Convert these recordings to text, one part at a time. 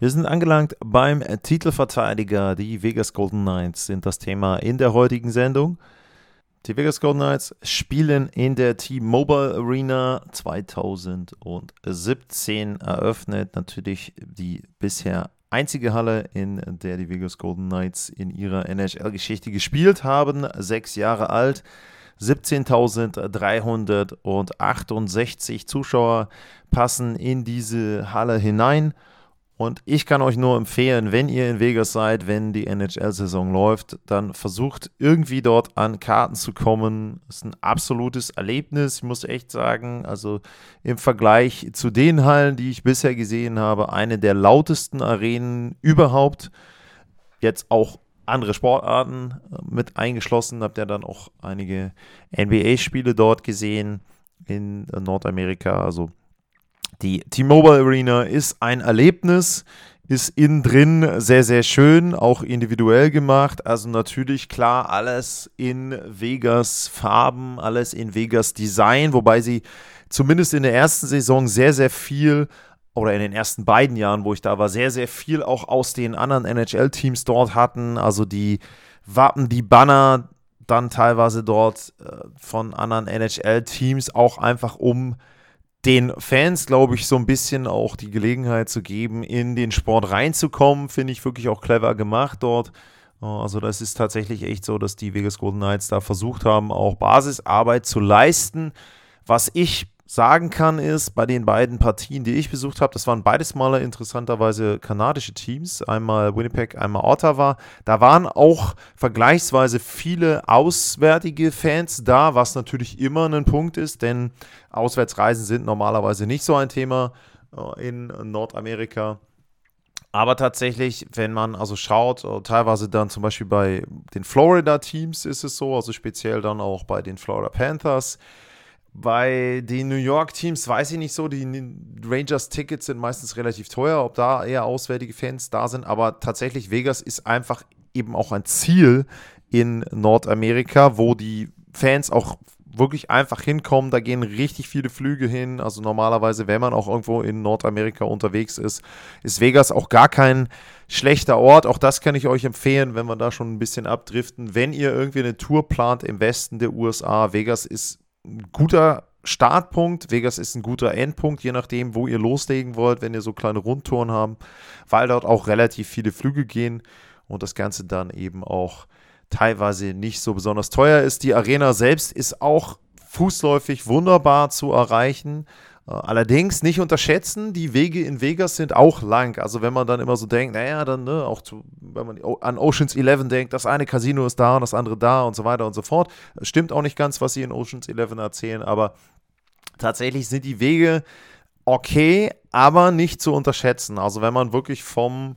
Wir sind angelangt beim Titelverteidiger. Die Vegas Golden Knights sind das Thema in der heutigen Sendung. Die Vegas Golden Knights spielen in der T-Mobile Arena 2017 eröffnet. Natürlich die bisher einzige Halle, in der die Vegas Golden Knights in ihrer NHL-Geschichte gespielt haben. Sechs Jahre alt. 17.368 Zuschauer passen in diese Halle hinein. Und ich kann euch nur empfehlen, wenn ihr in Vegas seid, wenn die NHL-Saison läuft, dann versucht irgendwie dort an Karten zu kommen. Das ist ein absolutes Erlebnis, ich muss echt sagen. Also im Vergleich zu den Hallen, die ich bisher gesehen habe, eine der lautesten Arenen überhaupt. Jetzt auch andere Sportarten äh, mit eingeschlossen. Habt ihr dann auch einige NBA-Spiele dort gesehen in Nordamerika. Also die T-Mobile Arena ist ein Erlebnis, ist innen drin sehr, sehr schön, auch individuell gemacht. Also natürlich klar, alles in Vegas Farben, alles in Vegas Design, wobei sie zumindest in der ersten Saison sehr, sehr viel oder in den ersten beiden Jahren, wo ich da war, sehr, sehr viel auch aus den anderen NHL-Teams dort hatten. Also die Wappen, die Banner dann teilweise dort äh, von anderen NHL-Teams, auch einfach um den Fans, glaube ich, so ein bisschen auch die Gelegenheit zu geben, in den Sport reinzukommen, finde ich wirklich auch clever gemacht dort. Äh, also das ist tatsächlich echt so, dass die Vegas Golden Knights da versucht haben, auch Basisarbeit zu leisten. Was ich sagen kann, ist, bei den beiden Partien, die ich besucht habe, das waren beides Mal interessanterweise kanadische Teams, einmal Winnipeg, einmal Ottawa. Da waren auch vergleichsweise viele auswärtige Fans da, was natürlich immer ein Punkt ist, denn Auswärtsreisen sind normalerweise nicht so ein Thema äh, in Nordamerika. Aber tatsächlich, wenn man also schaut, äh, teilweise dann zum Beispiel bei den Florida-Teams ist es so, also speziell dann auch bei den Florida Panthers, bei den New York Teams weiß ich nicht so, die Rangers Tickets sind meistens relativ teuer, ob da eher auswärtige Fans da sind, aber tatsächlich Vegas ist einfach eben auch ein Ziel in Nordamerika, wo die Fans auch wirklich einfach hinkommen. Da gehen richtig viele Flüge hin. Also normalerweise, wenn man auch irgendwo in Nordamerika unterwegs ist, ist Vegas auch gar kein schlechter Ort. Auch das kann ich euch empfehlen, wenn wir da schon ein bisschen abdriften. Wenn ihr irgendwie eine Tour plant im Westen der USA, Vegas ist ein guter Startpunkt. Vegas ist ein guter Endpunkt, je nachdem, wo ihr loslegen wollt, wenn ihr so kleine Rundtouren haben, weil dort auch relativ viele Flüge gehen und das Ganze dann eben auch teilweise nicht so besonders teuer ist. Die Arena selbst ist auch fußläufig wunderbar zu erreichen. Äh, allerdings nicht unterschätzen, die Wege in Vegas sind auch lang. Also wenn man dann immer so denkt, naja, dann ne, auch zu, wenn man an Oceans 11 denkt, das eine Casino ist da und das andere da und so weiter und so fort. Stimmt auch nicht ganz, was sie in Oceans 11 erzählen, aber tatsächlich sind die Wege okay, aber nicht zu unterschätzen. Also wenn man wirklich vom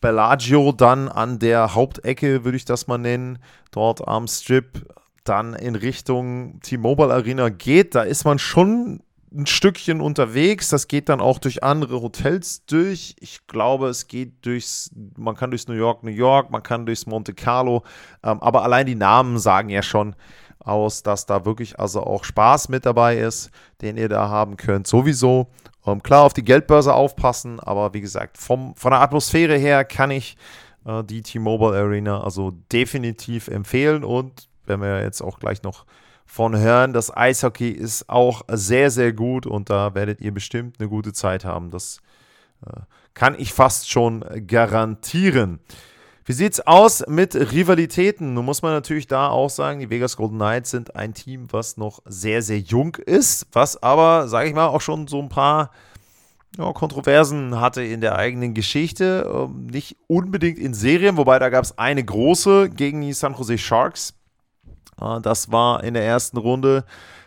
Bellagio dann an der Hauptecke, würde ich das mal nennen, dort am Strip dann in Richtung T-Mobile Arena geht, da ist man schon ein Stückchen unterwegs. Das geht dann auch durch andere Hotels durch. Ich glaube, es geht durchs, man kann durchs New York, New York, man kann durchs Monte Carlo. Ähm, aber allein die Namen sagen ja schon aus, dass da wirklich also auch Spaß mit dabei ist, den ihr da haben könnt. Sowieso. Ähm, klar, auf die Geldbörse aufpassen, aber wie gesagt, vom, von der Atmosphäre her kann ich äh, die T-Mobile Arena also definitiv empfehlen und wenn wir jetzt auch gleich noch von hören. Das Eishockey ist auch sehr, sehr gut und da werdet ihr bestimmt eine gute Zeit haben. Das äh, kann ich fast schon garantieren. Wie sieht es aus mit Rivalitäten? Nun muss man natürlich da auch sagen, die Vegas Golden Knights sind ein Team, was noch sehr, sehr jung ist, was aber, sage ich mal, auch schon so ein paar ja, Kontroversen hatte in der eigenen Geschichte. Ähm, nicht unbedingt in Serien, wobei da gab es eine große gegen die San Jose Sharks. Das war in der ersten Runde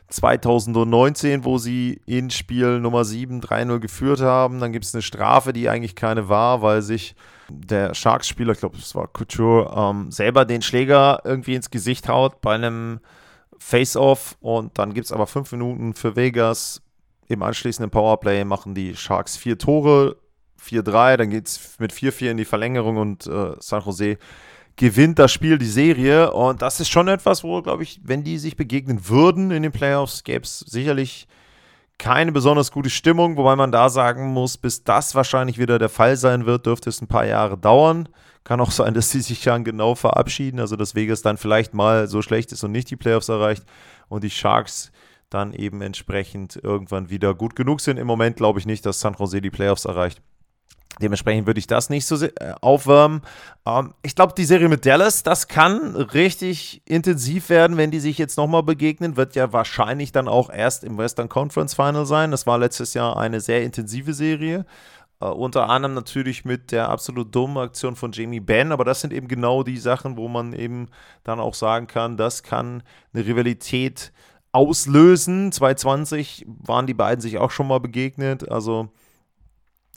2019, wo sie in Spiel Nummer 7 3-0 geführt haben. Dann gibt es eine Strafe, die eigentlich keine war, weil sich der Sharks-Spieler, ich glaube, es war Couture, ähm, selber den Schläger irgendwie ins Gesicht haut bei einem Face-Off und dann gibt es aber fünf Minuten für Vegas. Im anschließenden Powerplay machen die Sharks vier Tore, 4-3, dann geht es mit 4-4 in die Verlängerung und äh, San Jose gewinnt das Spiel, die Serie. Und das ist schon etwas, wo, glaube ich, wenn die sich begegnen würden in den Playoffs, gäbe es sicherlich keine besonders gute Stimmung, wobei man da sagen muss, bis das wahrscheinlich wieder der Fall sein wird, dürfte es ein paar Jahre dauern. Kann auch sein, dass sie sich dann genau verabschieden, also dass Vegas dann vielleicht mal so schlecht ist und nicht die Playoffs erreicht und die Sharks dann eben entsprechend irgendwann wieder gut genug sind. Im Moment glaube ich nicht, dass San Jose die Playoffs erreicht. Dementsprechend würde ich das nicht so äh, aufwärmen. Ähm, ich glaube, die Serie mit Dallas, das kann richtig intensiv werden, wenn die sich jetzt nochmal begegnen. Wird ja wahrscheinlich dann auch erst im Western Conference Final sein. Das war letztes Jahr eine sehr intensive Serie. Uh, unter anderem natürlich mit der absolut dummen Aktion von Jamie Benn, aber das sind eben genau die Sachen, wo man eben dann auch sagen kann, das kann eine Rivalität auslösen. 2020 waren die beiden sich auch schon mal begegnet, also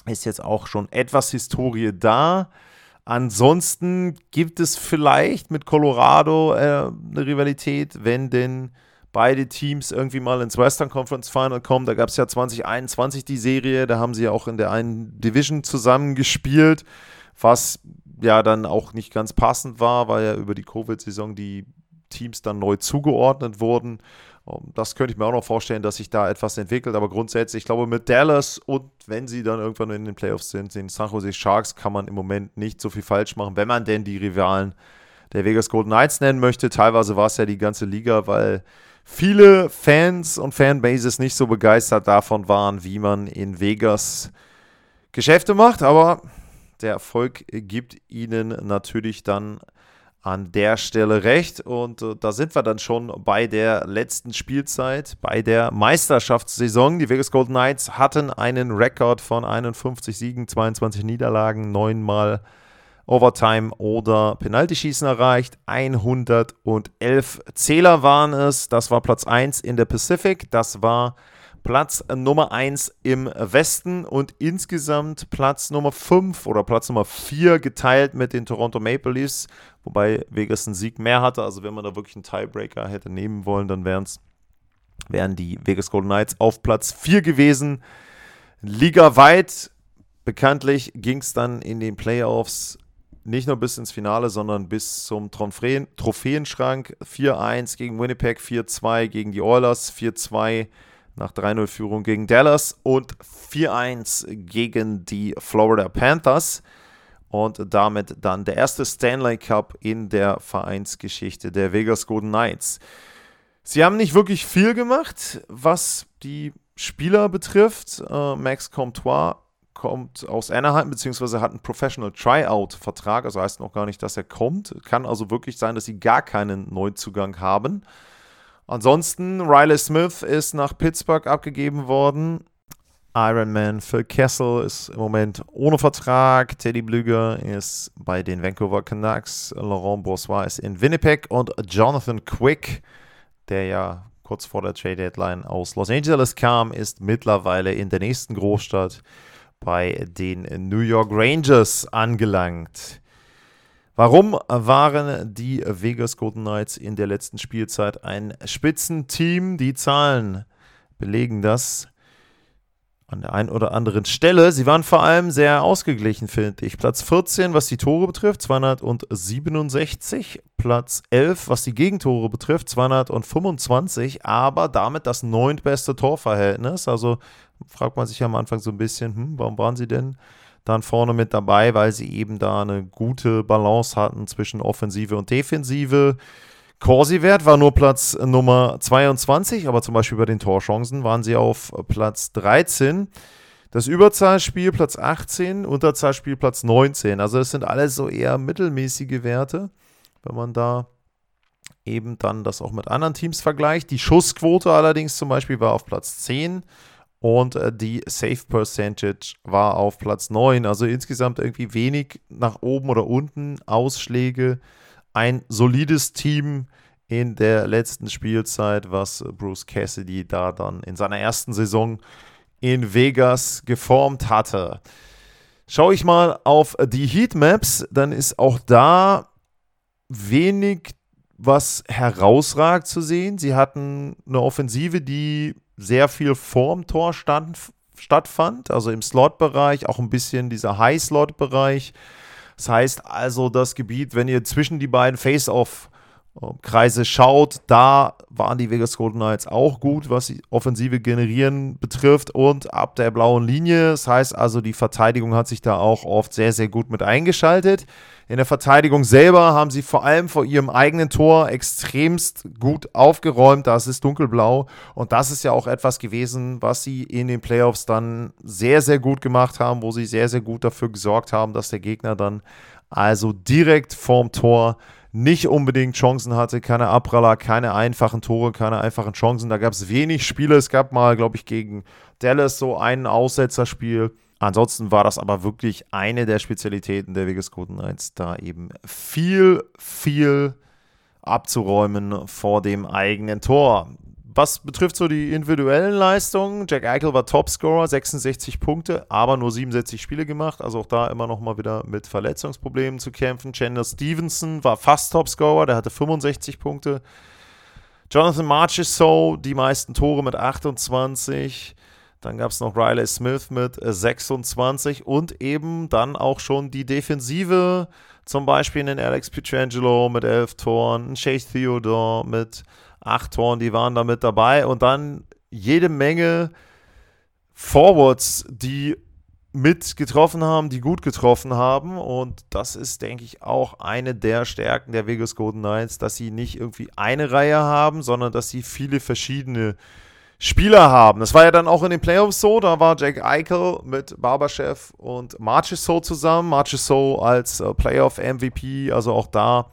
ist jetzt auch schon etwas Historie da. Ansonsten gibt es vielleicht mit Colorado äh, eine Rivalität, wenn denn beide Teams irgendwie mal ins Western Conference Final kommen. Da gab es ja 2021 die Serie, da haben sie ja auch in der einen Division zusammen gespielt, was ja dann auch nicht ganz passend war, weil ja über die Covid-Saison die Teams dann neu zugeordnet wurden. Ähm, das könnte ich mir auch noch vorstellen, dass sich da etwas entwickelt. Aber grundsätzlich, ich glaube, mit Dallas und wenn sie dann irgendwann in den Playoffs sind, den San Jose Sharks, kann man im Moment nicht so viel falsch machen, wenn man denn die Rivalen der Vegas Golden Knights nennen möchte. Teilweise war es ja die ganze Liga, weil viele Fans und Fanbases nicht so begeistert davon waren, wie man in Vegas Geschäfte macht. Aber der Erfolg gibt ihnen natürlich dann an der Stelle recht. Und äh, da sind wir dann schon bei der letzten Spielzeit, bei der Meisterschaftssaison. Die Vegas Golden Knights hatten einen Rekord von 51 Siegen, 22 Niederlagen, neunmal Overtime oder Penaltyschießen erreicht. 111 Zähler waren es. Das war Platz 1 in der Pacific. Das war Platz Nummer 1 im Westen und insgesamt Platz Nummer 5 oder Platz Nummer 4 geteilt mit den Toronto Maple Leafs, wobei Vegas einen Sieg mehr hatte. Also wenn man da wirklich einen Tiebreaker hätte nehmen wollen, dann wären es wären die Vegas Golden Knights auf Platz 4 gewesen. Liga-weit, bekanntlich ging es dann in den Playoffs nicht nur bis ins Finale, sondern bis zum Trophäen Trophäenschrank. 4-1 gegen Winnipeg, 4-2 gegen die Oilers, 4-2 nach 3-0-Führung gegen Dallas und 4-1 gegen die Florida Panthers. Und damit dann der erste Stanley Cup in der Vereinsgeschichte der Vegas Golden Knights. Sie haben nicht wirklich viel gemacht, was die Spieler betrifft. Uh, Max Comtois kommt aus Anaheim, beziehungsweise hat einen Professional Tryout-Vertrag, also heißt noch gar nicht, dass er kommt. Kann also wirklich sein, dass sie gar keinen Neuzugang haben. Ansonsten, Riley Smith ist nach Pittsburgh abgegeben worden. Ironman Phil Kessel ist im Moment ohne Vertrag. Teddy Blüger ist bei den Vancouver Canucks. Laurent Boursois ist in Winnipeg. Und Jonathan Quick, der ja kurz vor der Trade Deadline aus Los Angeles kam, ist mittlerweile in der nächsten Großstadt bei den New York Rangers angelangt. Warum waren die Vegas Golden Knights in der letzten Spielzeit ein Spitzenteam? Die Zahlen belegen das an der einen oder anderen Stelle. Sie waren vor allem sehr ausgeglichen, finde ich. Platz 14, was die Tore betrifft, 267. Platz 11, was die Gegentore betrifft, 225. Aber damit das neuntbeste Torverhältnis. Also fragt man sich am Anfang so ein bisschen, hm, warum waren sie denn dann vorne mit dabei, weil sie eben da eine gute Balance hatten zwischen Offensive und Defensive. Corsi-Wert war nur Platz Nummer 22, aber zum Beispiel bei den Torchancen waren sie auf Platz 13. Das Überzahlspiel Platz 18, Unterzahlspiel Platz 19. Also es sind alles so eher mittelmäßige Werte, wenn man da eben dann das auch mit anderen Teams vergleicht. Die Schussquote allerdings zum Beispiel war auf Platz 10 und äh, die Safe Percentage war auf Platz 9. Also insgesamt irgendwie wenig nach oben oder unten Ausschläge. Ein solides Team in der letzten Spielzeit, was Bruce Cassidy da dann in seiner ersten Saison in Vegas geformt hatte. Schaue ich mal auf die Heatmaps, dann ist auch da wenig was herausragt zu sehen. Sie hatten eine Offensive, die sehr viel vorm Tor stand, stattfand, also im Slot-Bereich, auch ein bisschen dieser High-Slot-Bereich. Das heißt also, das Gebiet, wenn ihr zwischen die beiden Face-Off Kreise schaut, da waren die Vegas Golden Knights auch gut, was die Offensive generieren betrifft und ab der blauen Linie. Das heißt also, die Verteidigung hat sich da auch oft sehr, sehr gut mit eingeschaltet. In der Verteidigung selber haben sie vor allem vor ihrem eigenen Tor extremst gut aufgeräumt. Das ist dunkelblau. Und das ist ja auch etwas gewesen, was sie in den Playoffs dann sehr, sehr gut gemacht haben, wo sie sehr, sehr gut dafür gesorgt haben, dass der Gegner dann also direkt vorm Tor nicht unbedingt Chancen hatte, keine Abpraller, keine einfachen Tore, keine einfachen Chancen. Da gab es wenig Spiele. Es gab mal, glaube ich, gegen Dallas so ein Aussetzerspiel. Ansonsten war das aber wirklich eine der Spezialitäten der Golden Knights, da eben viel, viel abzuräumen vor dem eigenen Tor. Was betrifft so die individuellen Leistungen, Jack Eichel war Topscorer, 66 Punkte, aber nur 67 Spiele gemacht, also auch da immer noch mal wieder mit Verletzungsproblemen zu kämpfen. Chandler Stevenson war fast Topscorer, der hatte 65 Punkte. Jonathan Marchessault, die meisten Tore mit 28. Dann gab es noch Riley Smith mit 26 und eben dann auch schon die Defensive, zum Beispiel in Alex Pietrangelo mit 11 Toren, Chase Theodore mit acht Toren, die waren da mit dabei und dann jede Menge Forwards, die mit getroffen haben, die gut getroffen haben. Und das ist, denke ich, auch eine der Stärken der Vegas Golden Knights, dass sie nicht irgendwie eine Reihe haben, sondern dass sie viele verschiedene Spieler haben. Das war ja dann auch in den Playoffs so. Da war Jack Eichel mit Barberchef und Marchessault zusammen. Marchessault als äh, Playoff-MVP, also auch da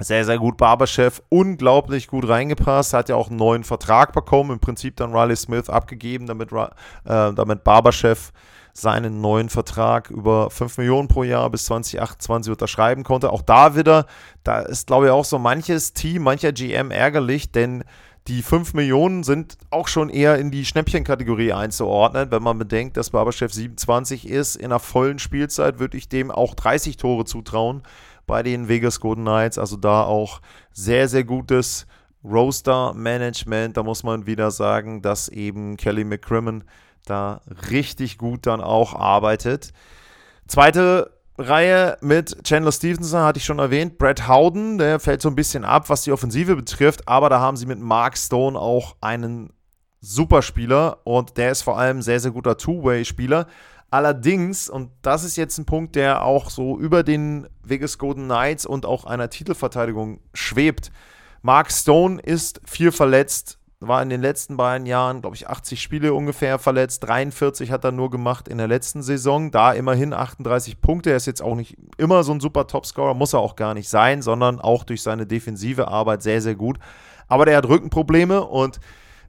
sehr, sehr gut Barberchef, unglaublich gut reingepasst, hat ja auch einen neuen Vertrag bekommen, im Prinzip dann Riley Smith abgegeben, damit, äh, damit Barberchef seinen neuen Vertrag über 5 Millionen pro Jahr bis 2028 unterschreiben konnte. Auch da wieder, da ist glaube ich auch so manches Team, mancher GM ärgerlich, denn die 5 Millionen sind auch schon eher in die Schnäppchenkategorie einzuordnen. Wenn man bedenkt, dass Barberchef 27 ist, in einer vollen Spielzeit würde ich dem auch 30 Tore zutrauen bei den Vegas Golden Knights. Also da auch sehr, sehr gutes Roaster-Management. Da muss man wieder sagen, dass eben Kelly McCrimmon da richtig gut dann auch arbeitet. Zweite Reihe mit Chandler Stevenson hatte ich schon erwähnt. Brad Howden, der fällt so ein bisschen ab, was die Offensive betrifft, aber da haben sie mit Mark Stone auch einen Superspieler und der ist vor allem sehr, sehr guter Two-Way-Spieler. Allerdings, und das ist jetzt ein Punkt, der auch so über den Vegas Golden Knights und auch einer Titelverteidigung schwebt. Mark Stone ist viel verletzt, war in den letzten beiden Jahren, glaube ich, 80 Spiele ungefähr verletzt. 43 hat er nur gemacht in der letzten Saison. Da immerhin 38 Punkte. Er ist jetzt auch nicht immer so ein super Topscorer, muss er auch gar nicht sein, sondern auch durch seine defensive Arbeit sehr, sehr gut. Aber der hat Rückenprobleme und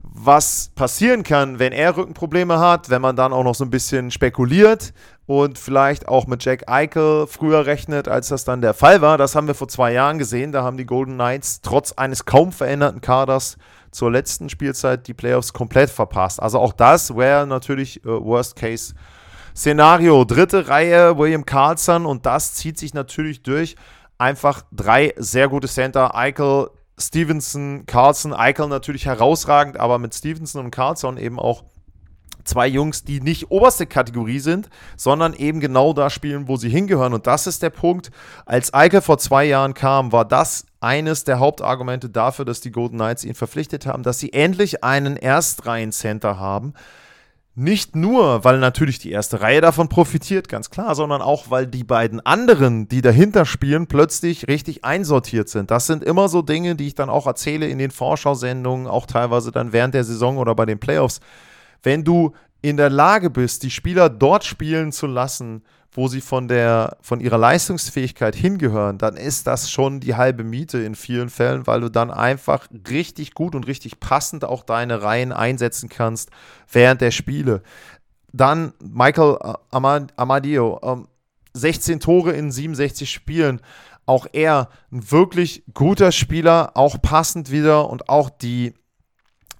was passieren kann, wenn er Rückenprobleme hat, wenn man dann auch noch so ein bisschen spekuliert und vielleicht auch mit Jack Eichel früher rechnet, als das dann der Fall war. Das haben wir vor zwei Jahren gesehen. Da haben die Golden Knights trotz eines kaum veränderten Kaders zur letzten Spielzeit die Playoffs komplett verpasst. Also auch das wäre natürlich äh, Worst Case Szenario. Dritte Reihe William Carlson und das zieht sich natürlich durch. Einfach drei sehr gute Center. Eichel, Stevenson, Carlson, Eichel natürlich herausragend, aber mit Stevenson und Carlson eben auch zwei Jungs, die nicht oberste Kategorie sind, sondern eben genau da spielen, wo sie hingehören. Und das ist der Punkt. Als Eichel vor zwei Jahren kam, war das eines der Hauptargumente dafür, dass die Golden Knights ihn verpflichtet haben, dass sie endlich einen Erstreihen-Center haben, nicht nur, weil natürlich die erste Reihe davon profitiert, ganz klar, sondern auch, weil die beiden anderen, die dahinter spielen, plötzlich richtig einsortiert sind. Das sind immer so Dinge, die ich dann auch erzähle in den Vorschau-Sendungen, auch teilweise dann während der Saison oder bei den Playoffs. Wenn du in der Lage bist, die Spieler dort spielen zu lassen, wo sie von, der, von ihrer Leistungsfähigkeit hingehören, dann ist das schon die halbe Miete in vielen Fällen, weil du dann einfach richtig gut und richtig passend auch deine Reihen einsetzen kannst während der Spiele. Dann Michael äh, Amad Amadio, 16 ähm, Tore in 67 Spielen. Auch er ein wirklich guter Spieler, auch passend wieder und auch die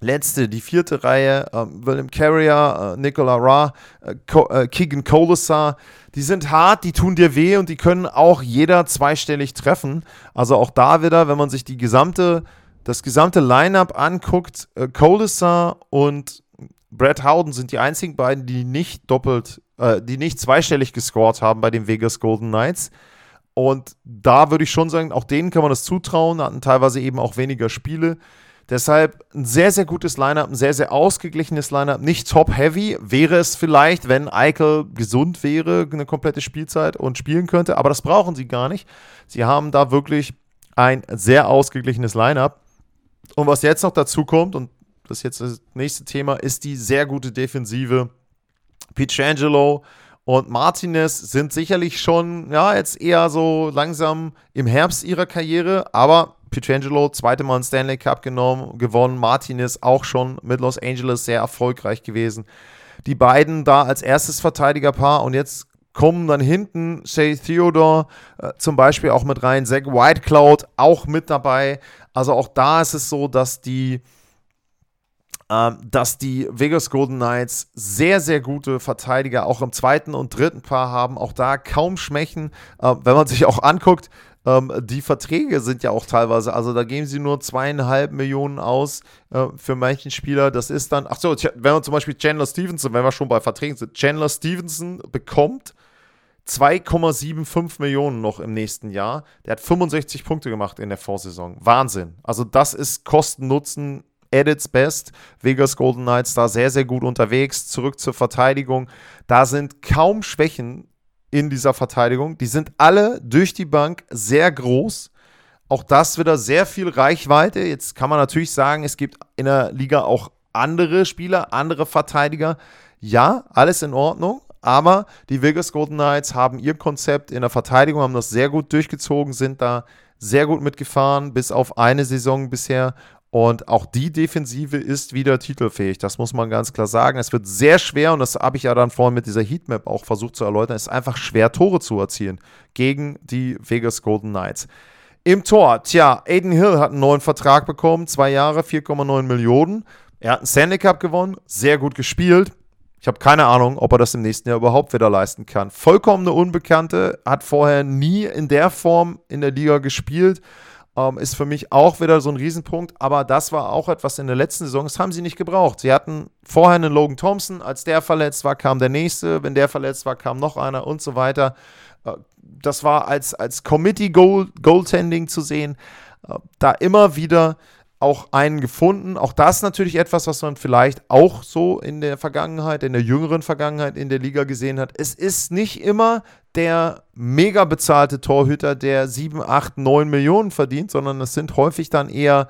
letzte, die vierte Reihe, äh, William Carrier, äh, Nicola Ra, äh, äh, Keegan Colasar, die sind hart, die tun dir weh und die können auch jeder zweistellig treffen. Also auch da wieder, wenn man sich die gesamte, das gesamte Lineup anguckt, äh, Colasar und Brad Howden sind die einzigen beiden, die nicht doppelt, äh, die nicht zweistellig gescored haben bei den Vegas Golden Knights. Und da würde ich schon sagen, auch denen kann man das zutrauen, hatten teilweise eben auch weniger Spiele. Deshalb ein sehr, sehr gutes Lineup, ein sehr, sehr ausgeglichenes Lineup. Nicht top-heavy wäre es vielleicht, wenn Eichel gesund wäre, eine komplette Spielzeit und spielen könnte, aber das brauchen sie gar nicht. Sie haben da wirklich ein sehr ausgeglichenes Lineup. Und was jetzt noch dazu kommt, und das ist jetzt das nächste Thema, ist die sehr gute Defensive. Pietrangelo und Martinez sind sicherlich schon, ja, jetzt eher so langsam im Herbst ihrer Karriere, aber Pietrangelo, zweite Mal einen Stanley Cup genommen, gewonnen. Martinez auch schon mit Los Angeles sehr erfolgreich gewesen. Die beiden da als erstes Verteidigerpaar und jetzt kommen dann hinten Shay Theodore äh, zum Beispiel auch mit rein, Zach Whitecloud auch mit dabei. Also auch da ist es so, dass die ähm, dass die Vegas Golden Knights sehr, sehr gute Verteidiger auch im zweiten und dritten Paar haben. Auch da kaum Schwächen. Äh, wenn man sich auch anguckt, ähm, die Verträge sind ja auch teilweise, also da geben sie nur zweieinhalb Millionen aus äh, für manchen Spieler. Das ist dann, ach so, wenn man zum Beispiel Chandler Stevenson, wenn wir schon bei Verträgen sind, Chandler Stevenson bekommt 2,75 Millionen noch im nächsten Jahr. Der hat 65 Punkte gemacht in der Vorsaison. Wahnsinn. Also das ist Kosten-Nutzen at its best. Vegas Golden Knights da sehr, sehr gut unterwegs. Zurück zur Verteidigung. Da sind kaum Schwächen in dieser Verteidigung. Die sind alle durch die Bank sehr groß. Auch das wieder sehr viel Reichweite. Jetzt kann man natürlich sagen, es gibt in der Liga auch andere Spieler, andere Verteidiger. Ja, alles in Ordnung. Aber die Vegas Golden Knights haben ihr Konzept in der Verteidigung, haben das sehr gut durchgezogen, sind da sehr gut mitgefahren, bis auf eine Saison bisher und auch die Defensive ist wieder titelfähig. Das muss man ganz klar sagen. Es wird sehr schwer, und das habe ich ja dann vorhin mit dieser Heatmap auch versucht zu erläutern, es ist einfach schwer, Tore zu erzielen gegen die Vegas Golden Knights. Im Tor, tja, Aiden Hill hat einen neuen Vertrag bekommen, zwei Jahre, 4,9 Millionen. Er hat einen Stanley Cup gewonnen, sehr gut gespielt. Ich habe keine Ahnung, ob er das im nächsten Jahr überhaupt wieder leisten kann. Vollkommene Unbekannte, hat vorher nie in der Form in der Liga gespielt ähm, ist für mich auch wieder so ein Riesenpunkt. Aber das war auch etwas in der letzten Saison, das haben sie nicht gebraucht. Sie hatten vorher einen Logan Thompson, als der verletzt war, kam der nächste. Wenn der verletzt war, kam noch einer und so weiter. Äh, das war als, als Committee-Goaltending zu sehen. Äh, da immer wieder auch einen gefunden. Auch das natürlich etwas, was man vielleicht auch so in der Vergangenheit, in der jüngeren Vergangenheit in der Liga gesehen hat. Es ist nicht immer der mega bezahlte Torhüter, der 7, 8, 9 Millionen verdient, sondern es sind häufig dann eher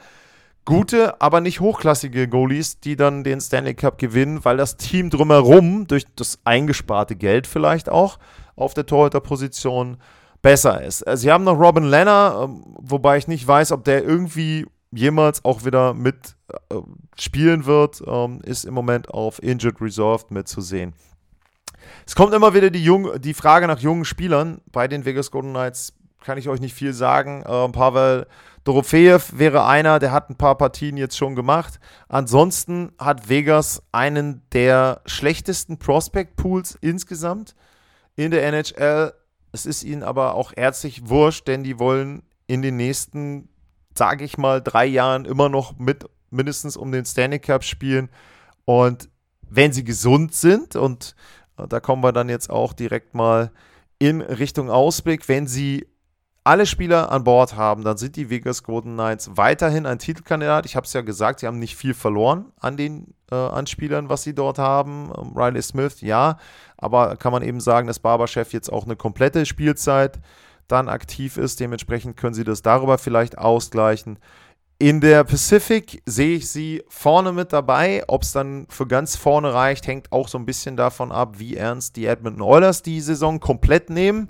gute, aber nicht hochklassige Goalies, die dann den Stanley Cup gewinnen, weil das Team drumherum durch das eingesparte Geld vielleicht auch auf der Torhüterposition besser ist. Sie haben noch Robin Lenner, ähm, wobei ich nicht weiß, ob der irgendwie jemals auch wieder mit äh, spielen wird, ähm, ist im Moment auf Injured Reserved mitzusehen. Es kommt immer wieder die, jung, die Frage nach jungen Spielern. Bei den Vegas Golden Knights kann ich euch nicht viel sagen. Ähm, Pavel Dorofeev wäre einer, der hat ein paar Partien jetzt schon gemacht. Ansonsten hat Vegas einen der schlechtesten Prospect Pools insgesamt in der NHL. Es ist ihnen aber auch herzlich wurscht, denn die wollen in den nächsten sage ich mal, drei Jahren immer noch mit mindestens um den Stanley Cup spielen. Und wenn sie gesund sind, und äh, da kommen wir dann jetzt auch direkt mal in Richtung Ausblick, wenn sie alle Spieler an Bord haben, dann sind die Vegas Golden Knights weiterhin ein Titelkandidat. Ich habe es ja gesagt, sie haben nicht viel verloren an den äh, an Spielern, was sie dort haben. Um, Riley Smith, ja, aber kann man eben sagen, dass Barberchef jetzt auch eine komplette Spielzeit dann aktiv ist. Dementsprechend können sie das darüber vielleicht ausgleichen. In der Pacific sehe ich sie vorne mit dabei. Ob es dann für ganz vorne reicht, hängt auch so ein bisschen davon ab, wie ernst die Edmonton Oilers die Saison komplett nehmen.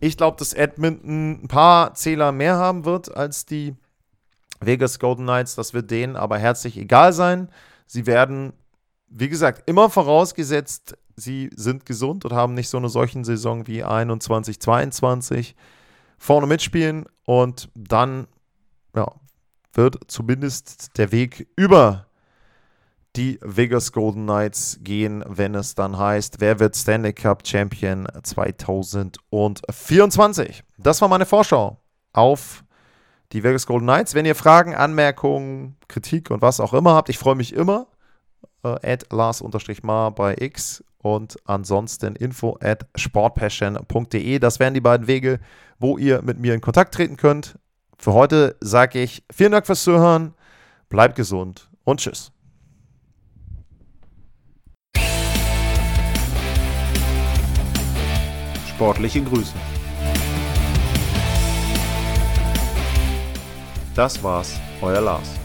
Ich glaube, dass Edmonton ein paar Zähler mehr haben wird als die Vegas Golden Knights. Das wird denen aber herzlich egal sein. Sie werden, wie gesagt, immer vorausgesetzt, sie sind gesund und haben nicht so eine solchen Saison wie 21, 22 vorne mitspielen und dann ja, wird zumindest der Weg über die Vegas Golden Knights gehen, wenn es dann heißt, wer wird Stanley Cup Champion 2024. Das war meine Vorschau auf die Vegas Golden Knights. Wenn ihr Fragen, Anmerkungen, Kritik und was auch immer habt, ich freue mich immer. Äh, Lars-Mar bei X und ansonsten info at sportpassion.de. Das wären die beiden Wege, wo ihr mit mir in Kontakt treten könnt. Für heute sage ich vielen Dank fürs Zuhören, bleibt gesund und tschüss. Sportliche Grüße. Das war's, euer Lars.